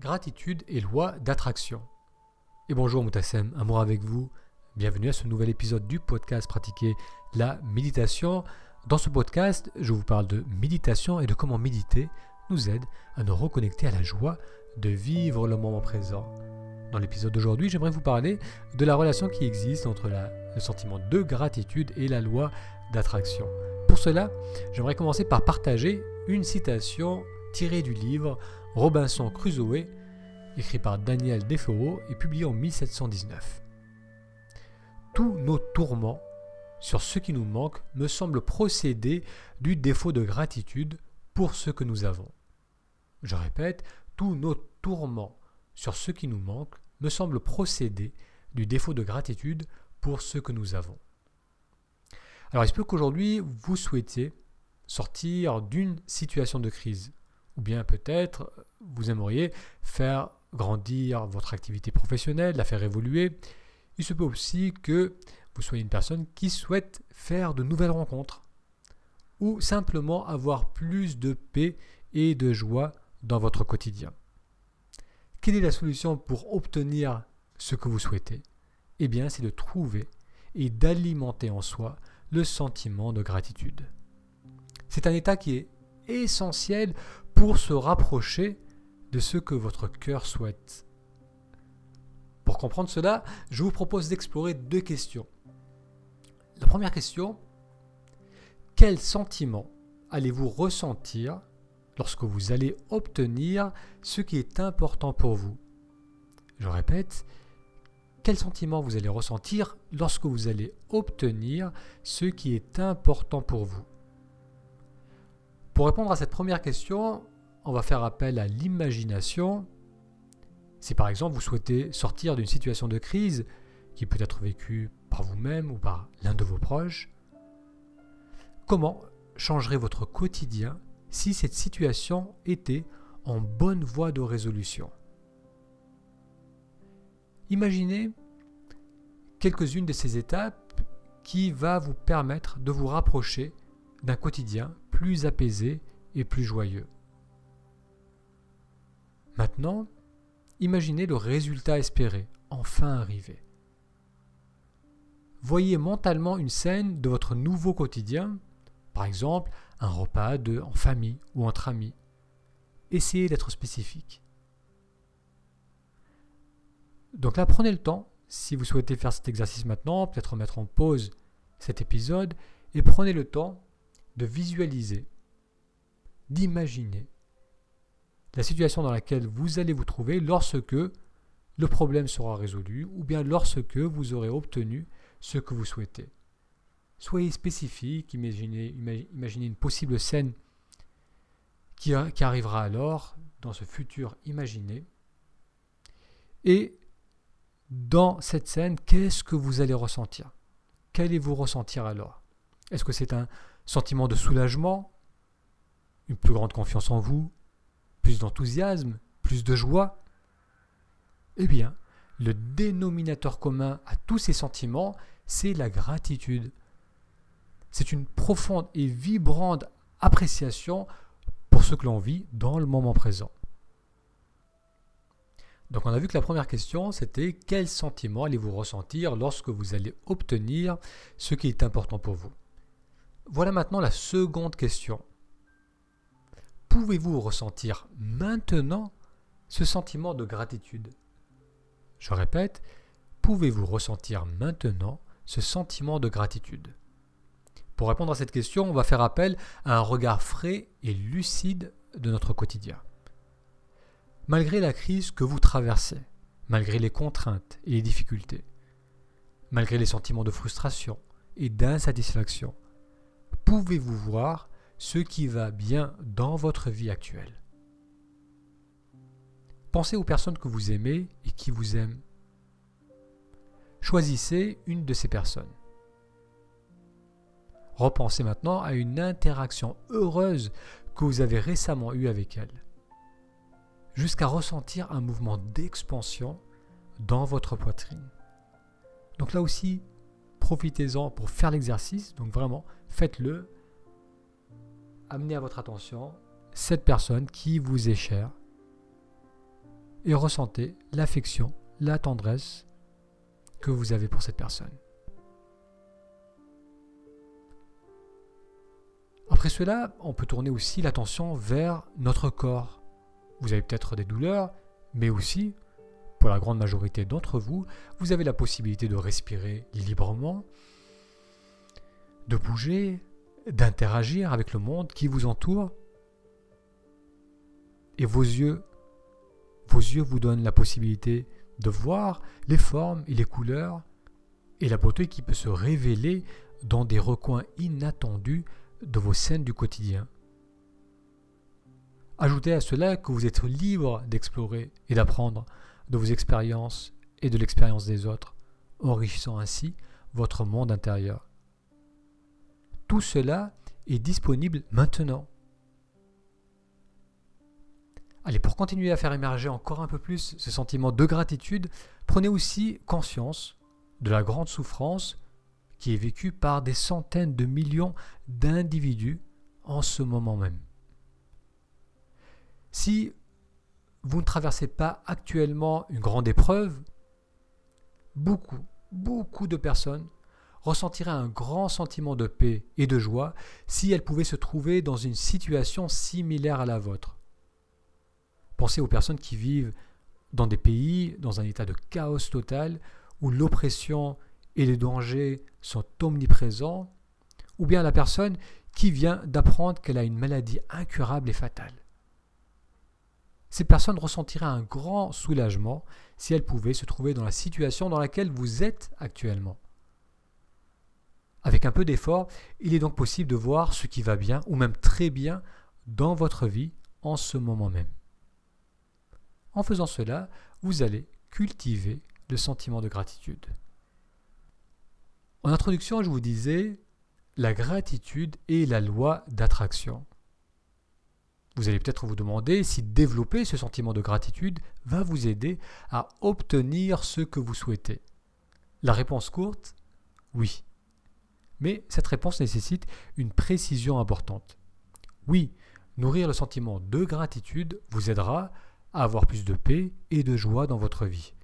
Gratitude et loi d'attraction. Et bonjour Moutassem, amour avec vous. Bienvenue à ce nouvel épisode du podcast Pratiquer la méditation. Dans ce podcast, je vous parle de méditation et de comment méditer nous aide à nous reconnecter à la joie de vivre le moment présent. Dans l'épisode d'aujourd'hui, j'aimerais vous parler de la relation qui existe entre le sentiment de gratitude et la loi d'attraction. Pour cela, j'aimerais commencer par partager une citation tirée du livre Robinson Crusoe, écrit par Daniel Defoe et publié en 1719. Tous nos tourments sur ce qui nous manque me semblent procéder du défaut de gratitude pour ce que nous avons. Je répète, tous nos tourments sur ce qui nous manque me semblent procéder du défaut de gratitude pour ce que nous avons. Alors il se peut qu'aujourd'hui vous souhaitiez sortir d'une situation de crise, ou bien peut-être vous aimeriez faire grandir votre activité professionnelle, la faire évoluer. Il se peut aussi que vous soyez une personne qui souhaite faire de nouvelles rencontres, ou simplement avoir plus de paix et de joie dans votre quotidien. Quelle est la solution pour obtenir ce que vous souhaitez? Eh bien, c'est de trouver et d'alimenter en soi le sentiment de gratitude. C'est un état qui est essentiel pour se rapprocher de ce que votre cœur souhaite. Pour comprendre cela, je vous propose d'explorer deux questions. La première question, quel sentiment allez-vous ressentir lorsque vous allez obtenir ce qui est important pour vous? Je répète, quel sentiment vous allez ressentir lorsque vous allez obtenir ce qui est important pour vous? Pour répondre à cette première question, on va faire appel à l'imagination. Si par exemple vous souhaitez sortir d'une situation de crise qui peut être vécue par vous-même ou par l'un de vos proches, comment changerait votre quotidien si cette situation était en bonne voie de résolution? Imaginez quelques-unes de ces étapes qui va vous permettre de vous rapprocher d'un quotidien plus apaisé et plus joyeux. Maintenant, imaginez le résultat espéré, enfin arrivé. Voyez mentalement une scène de votre nouveau quotidien, par exemple un repas de, en famille ou entre amis. Essayez d'être spécifique. Donc là, prenez le temps, si vous souhaitez faire cet exercice maintenant, peut-être mettre en pause cet épisode, et prenez le temps de visualiser, d'imaginer la situation dans laquelle vous allez vous trouver lorsque le problème sera résolu ou bien lorsque vous aurez obtenu ce que vous souhaitez. Soyez spécifique, imaginez, une possible scène qui arrivera alors dans ce futur imaginé. Et dans cette scène, qu'est-ce que vous allez ressentir? Qu'allez-vous ressentir alors? Est-ce que c'est un sentiment de soulagement Une plus grande confiance en vous Plus d'enthousiasme Plus de joie Eh bien, le dénominateur commun à tous ces sentiments, c'est la gratitude. C'est une profonde et vibrante appréciation pour ce que l'on vit dans le moment présent. Donc on a vu que la première question, c'était quel sentiment allez-vous ressentir lorsque vous allez obtenir ce qui est important pour vous? Voilà maintenant la seconde question. Pouvez-vous ressentir maintenant ce sentiment de gratitude? Je répète, pouvez-vous ressentir maintenant ce sentiment de gratitude? Pour répondre à cette question, on va faire appel à un regard frais et lucide de notre quotidien. Malgré la crise que vous traversez, malgré les contraintes et les difficultés, malgré les sentiments de frustration et d'insatisfaction, pouvez-vous voir ce qui va bien dans votre vie actuelle? Pensez aux personnes que vous aimez et qui vous aiment. Choisissez une de ces personnes. Repensez maintenant à une interaction heureuse que vous avez récemment eue avec elle jusqu'à ressentir un mouvement d'expansion dans votre poitrine. Donc là aussi, profitez-en pour faire l'exercice. Donc vraiment, faites-le. Amenez à votre attention cette personne qui vous est chère. et ressentez l'affection, la tendresse que vous avez pour cette personne. Après cela, on peut tourner aussi l'attention vers notre corps. Vous avez peut-être des douleurs, mais aussi, pour la grande majorité d'entre vous, vous avez la possibilité de respirer librement, de bouger, d'interagir avec le monde qui vous entoure. Et vos yeux, vos yeux vous donnent la possibilité de voir les formes et les couleurs et la beauté qui peut se révéler dans des recoins inattendus de vos scènes du quotidien. Ajoutez à cela que vous êtes libre d'explorer et d'apprendre de vos expériences et de l'expérience des autres, enrichissant ainsi votre monde intérieur. Tout cela est disponible maintenant. Allez, pour continuer à faire émerger encore un peu plus ce sentiment de gratitude, prenez aussi conscience de la grande souffrance qui est vécue par des centaines de millions d'individus en ce moment même. Si vous ne traversez pas actuellement une grande épreuve, beaucoup, beaucoup de personnes ressentiraient un grand sentiment de paix et de joie si elles pouvaient se trouver dans une situation similaire à la vôtre. Pensez aux personnes qui vivent dans des pays, dans un état de chaos total, où l'oppression et les dangers sont omniprésents, ou bien à la personne qui vient d'apprendre qu'elle a une maladie incurable et fatale. Ces personnes ressentiraient un grand soulagement si elles pouvaient se trouver dans la situation dans laquelle vous êtes actuellement. Avec un peu d'effort, il est donc possible de voir ce qui va bien ou même très bien dans votre vie en ce moment même. En faisant cela, vous allez cultiver le sentiment de gratitude. En introduction, je vous disais, la gratitude est la loi d'attraction. Vous allez peut-être vous demander si développer ce sentiment de gratitude va vous aider à obtenir ce que vous souhaitez. La réponse courte, oui. Mais cette réponse nécessite une précision importante. Oui, nourrir le sentiment de gratitude vous aidera à avoir plus de paix et de joie dans votre vie.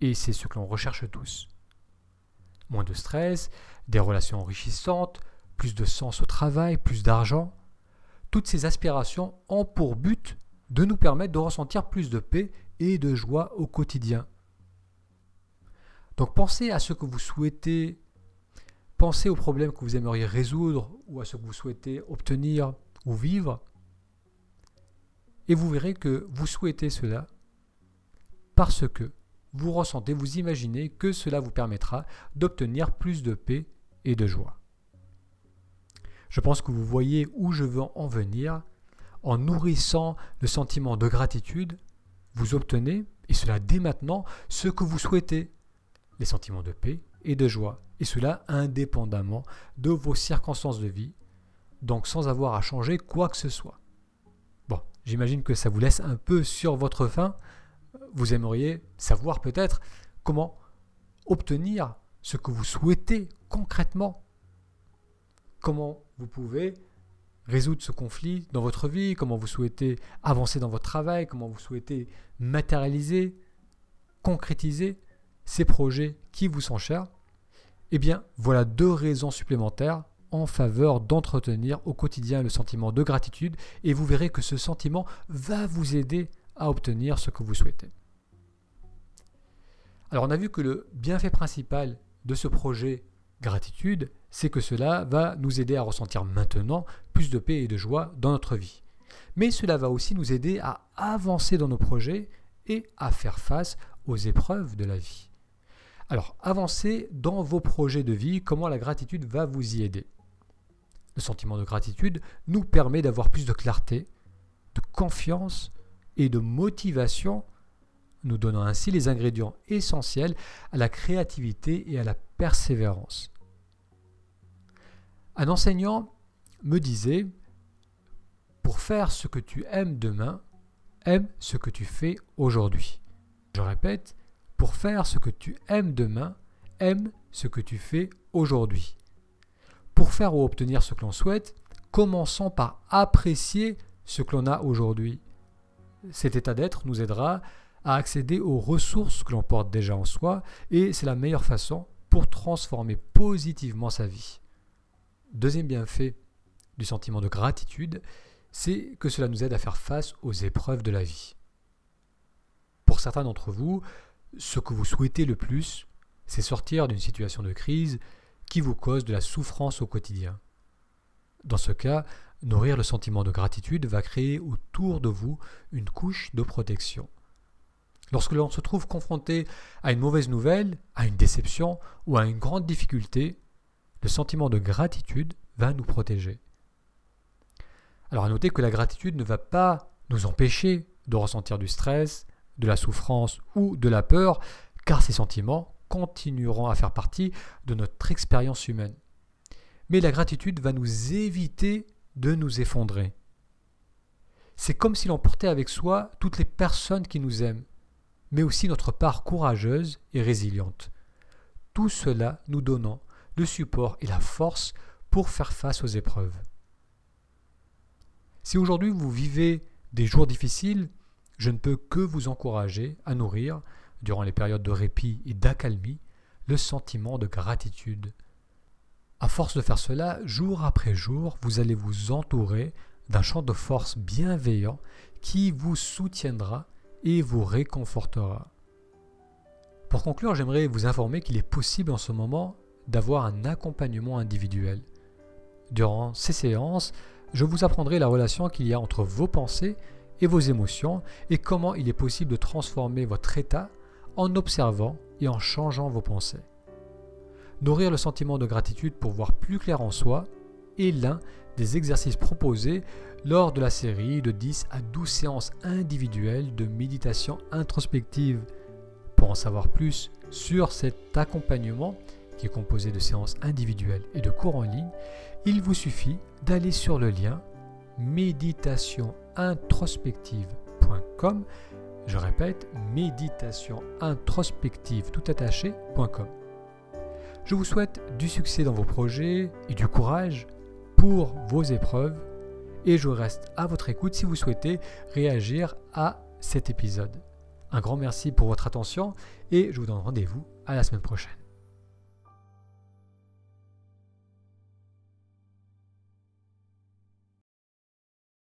Et c'est ce que l'on recherche tous. Moins de stress, des relations enrichissantes, plus de sens au travail, plus d'argent, toutes ces aspirations ont pour but de nous permettre de ressentir plus de paix et de joie au quotidien. Donc pensez à ce que vous souhaitez, pensez aux problèmes que vous aimeriez résoudre ou à ce que vous souhaitez obtenir ou vivre, et vous verrez que vous souhaitez cela parce que vous ressentez, vous imaginez que cela vous permettra d'obtenir plus de paix et de joie. Je pense que vous voyez où je veux en venir. En nourrissant le sentiment de gratitude, vous obtenez, et cela dès maintenant, ce que vous souhaitez, les sentiments de paix et de joie, et cela indépendamment de vos circonstances de vie, donc sans avoir à changer quoi que ce soit. Bon, j'imagine que ça vous laisse un peu sur votre faim. Vous aimeriez savoir peut-être comment obtenir ce que vous souhaitez concrètement. Comment vous pouvez résoudre ce conflit dans votre vie, comment vous souhaitez avancer dans votre travail, comment vous souhaitez matérialiser, concrétiser ces projets qui vous sont chers, eh bien voilà deux raisons supplémentaires en faveur d'entretenir au quotidien le sentiment de gratitude et vous verrez que ce sentiment va vous aider à obtenir ce que vous souhaitez. Alors on a vu que le bienfait principal de ce projet gratitude, c'est que cela va nous aider à ressentir maintenant plus de paix et de joie dans notre vie. Mais cela va aussi nous aider à avancer dans nos projets et à faire face aux épreuves de la vie. Alors, avancez dans vos projets de vie, comment la gratitude va vous y aider? Le sentiment de gratitude nous permet d'avoir plus de clarté, de confiance et de motivation, nous donnant ainsi les ingrédients essentiels à la créativité et à la persévérance. Un enseignant me disait, pour faire ce que tu aimes demain, aime ce que tu fais aujourd'hui. Je répète, pour faire ce que tu aimes demain, aime ce que tu fais aujourd'hui. Pour faire ou obtenir ce que l'on souhaite, commençons par apprécier ce que l'on a aujourd'hui. Cet état d'être nous aidera à accéder aux ressources que l'on porte déjà en soi et c'est la meilleure façon pour transformer positivement sa vie. Deuxième bienfait du sentiment de gratitude, c'est que cela nous aide à faire face aux épreuves de la vie. Pour certains d'entre vous, ce que vous souhaitez le plus, c'est sortir d'une situation de crise qui vous cause de la souffrance au quotidien. Dans ce cas, nourrir le sentiment de gratitude va créer autour de vous une couche de protection. Lorsque l'on se trouve confronté à une mauvaise nouvelle, à une déception ou à une grande difficulté, le sentiment de gratitude va nous protéger. Alors à noter que la gratitude ne va pas nous empêcher de ressentir du stress, de la souffrance ou de la peur, car ces sentiments continueront à faire partie de notre expérience humaine. Mais la gratitude va nous éviter de nous effondrer. C'est comme si l'on portait avec soi toutes les personnes qui nous aiment, mais aussi notre part courageuse et résiliente. Tout cela nous donnant support et la force pour faire face aux épreuves. Si aujourd'hui vous vivez des jours difficiles, je ne peux que vous encourager à nourrir, durant les périodes de répit et d'accalmie, le sentiment de gratitude. À force de faire cela, jour après jour, vous allez vous entourer d'un champ de force bienveillant qui vous soutiendra et vous réconfortera. Pour conclure, j'aimerais vous informer qu'il est possible en ce moment d'avoir un accompagnement individuel. Durant ces séances, je vous apprendrai la relation qu'il y a entre vos pensées et vos émotions et comment il est possible de transformer votre état en observant et en changeant vos pensées. Nourrir le sentiment de gratitude pour voir plus clair en soi est l'un des exercices proposés lors de la série de 10 à 12 séances individuelles de méditation introspective. Pour en savoir plus sur cet accompagnement, qui est composé de séances individuelles et de cours en ligne, il vous suffit d'aller sur le lien méditationintrospective.com. Je répète, méditationintrospective tout attaché.com. Je vous souhaite du succès dans vos projets et du courage pour vos épreuves et je reste à votre écoute si vous souhaitez réagir à cet épisode. Un grand merci pour votre attention et je vous donne rendez-vous à la semaine prochaine.